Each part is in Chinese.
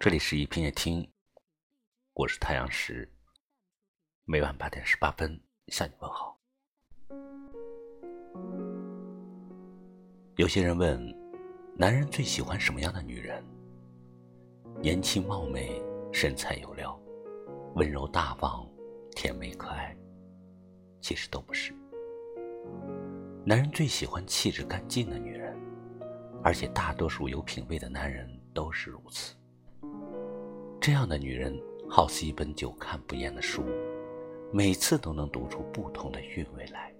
这里是一品夜听，我是太阳石，每晚八点十八分向你问好。有些人问，男人最喜欢什么样的女人？年轻貌美，身材有料，温柔大方，甜美可爱。其实都不是。男人最喜欢气质干净的女人，而且大多数有品位的男人都是如此。这样的女人好似一本久看不厌的书，每次都能读出不同的韵味来。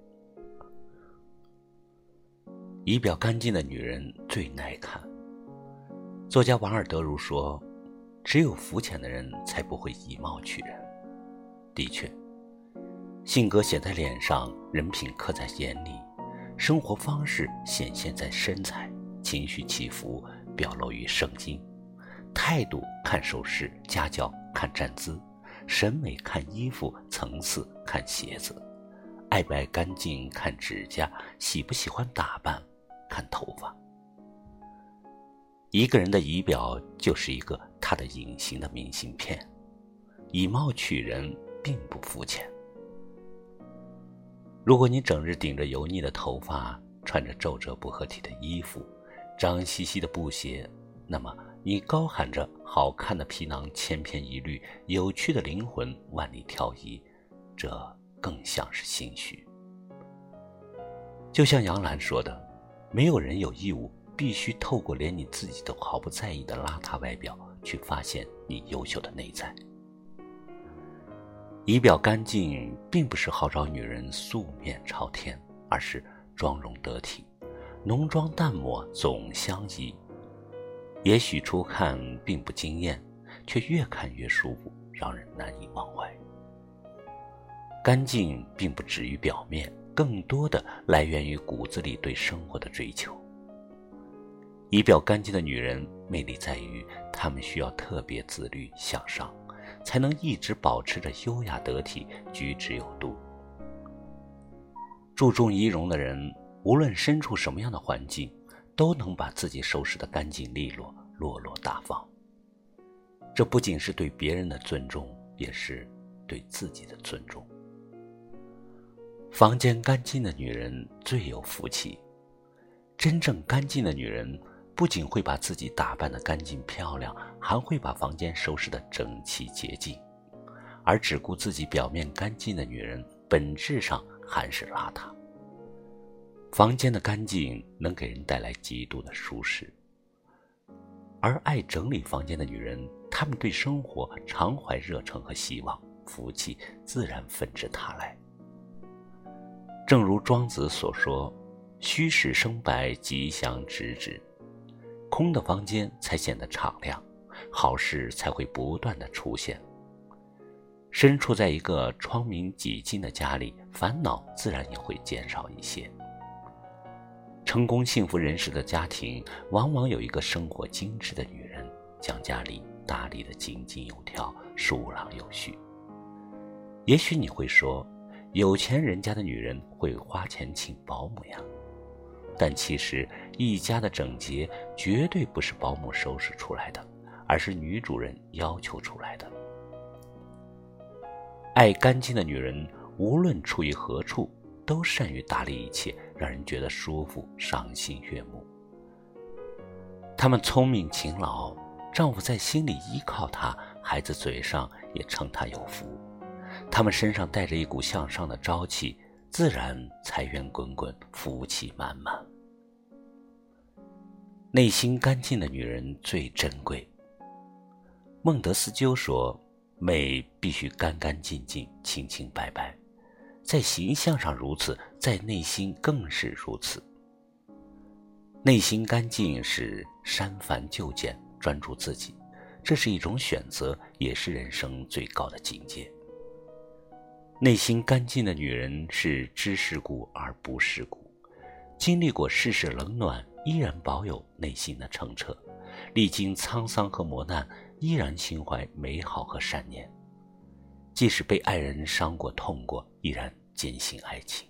仪表干净的女人最耐看。作家王尔德如说：“只有肤浅的人才不会以貌取人。”的确，性格写在脸上，人品刻在眼里，生活方式显现在身材，情绪起伏表露于声音。态度看首饰，家教看站姿，审美看衣服，层次看鞋子，爱不爱干净看指甲，喜不喜欢打扮看头发。一个人的仪表就是一个他的隐形的明信片，以貌取人并不肤浅。如果你整日顶着油腻的头发，穿着皱褶不合体的衣服，脏兮兮的布鞋，那么。你高喊着好看的皮囊千篇一律，有趣的灵魂万里挑一，这更像是心虚。就像杨澜说的：“没有人有义务必须透过连你自己都毫不在意的邋遢外表，去发现你优秀的内在。”仪表干净，并不是号召女人素面朝天，而是妆容得体，浓妆淡抹总相宜。也许初看并不惊艳，却越看越舒服，让人难以忘怀。干净并不止于表面，更多的来源于骨子里对生活的追求。仪表干净的女人，魅力在于她们需要特别自律向上，才能一直保持着优雅得体、举止有度。注重仪容的人，无论身处什么样的环境。都能把自己收拾得干净利落、落落大方。这不仅是对别人的尊重，也是对自己的尊重。房间干净的女人最有福气。真正干净的女人，不仅会把自己打扮得干净漂亮，还会把房间收拾得整齐洁净。而只顾自己表面干净的女人，本质上还是邋遢。房间的干净能给人带来极度的舒适，而爱整理房间的女人，她们对生活常怀热诚和希望，福气自然纷至沓来。正如庄子所说：“虚室生白，吉祥直指。”空的房间才显得敞亮，好事才会不断的出现。身处在一个窗明几净的家里，烦恼自然也会减少一些。成功幸福人士的家庭，往往有一个生活精致的女人，将家里打理得井井有条、疏朗有序。也许你会说，有钱人家的女人会花钱请保姆呀，但其实一家的整洁绝对不是保姆收拾出来的，而是女主人要求出来的。爱干净的女人，无论处于何处。都善于打理一切，让人觉得舒服、赏心悦目。她们聪明勤劳，丈夫在心里依靠她，孩子嘴上也称她有福。她们身上带着一股向上的朝气，自然财源滚滚，福气满满。内心干净的女人最珍贵。孟德斯鸠说：“美必须干干净净、清清白白。”在形象上如此，在内心更是如此。内心干净是删繁就简，专注自己，这是一种选择，也是人生最高的境界。内心干净的女人是知世故而不世故，经历过世事冷暖，依然保有内心的澄澈；历经沧桑和磨难，依然心怀美好和善念。即使被爱人伤过、痛过，依然坚信爱情。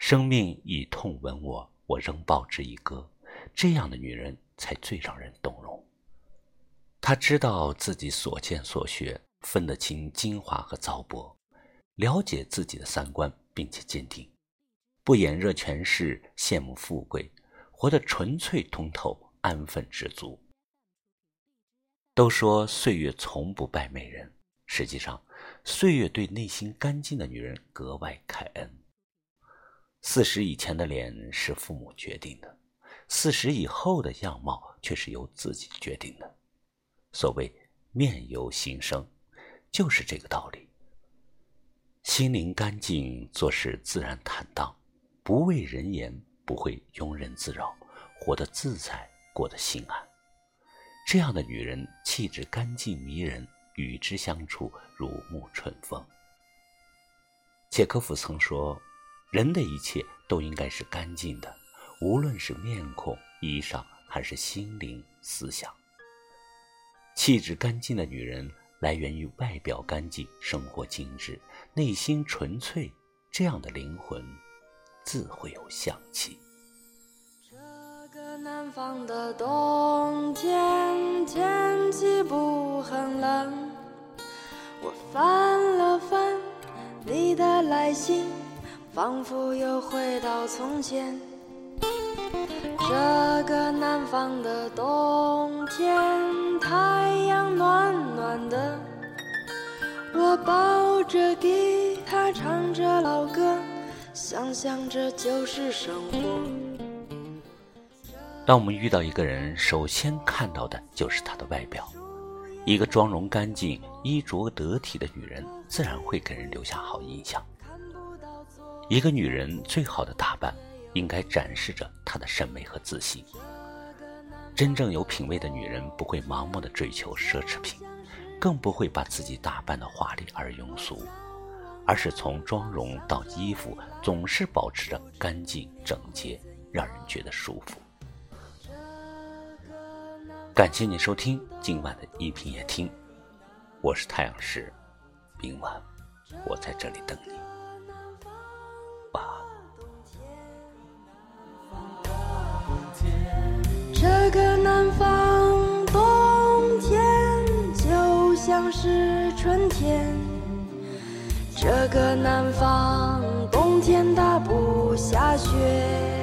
生命以痛吻我，我仍报之以歌。这样的女人才最让人动容。她知道自己所见所学，分得清精华和糟粕，了解自己的三观，并且坚定，不眼热权势，羡慕富贵，活得纯粹通透，安分知足。都说岁月从不败美人，实际上，岁月对内心干净的女人格外开恩。四十以前的脸是父母决定的，四十以后的样貌却是由自己决定的。所谓面由心生，就是这个道理。心灵干净，做事自然坦荡，不畏人言，不会庸人自扰，活得自在，过得心安。这样的女人气质干净迷人，与之相处如沐春风。契诃夫曾说：“人的一切都应该是干净的，无论是面孔、衣裳，还是心灵、思想。气质干净的女人，来源于外表干净，生活精致，内心纯粹。这样的灵魂，自会有香气。”这个南方的冬天，天气不很冷。我翻了翻你的来信，仿佛又回到从前。这个南方的冬天，太阳暖暖的。我抱着吉他，唱着老歌，想想这就是生活。当我们遇到一个人，首先看到的就是他的外表。一个妆容干净、衣着得体的女人，自然会给人留下好印象。一个女人最好的打扮，应该展示着她的审美和自信。真正有品位的女人，不会盲目的追求奢侈品，更不会把自己打扮的华丽而庸俗，而是从妆容到衣服，总是保持着干净整洁，让人觉得舒服。感谢你收听今晚的一品夜听，我是太阳石，明晚我在这里等你。南方冬天就像是春天，这个南方冬天它不下雪。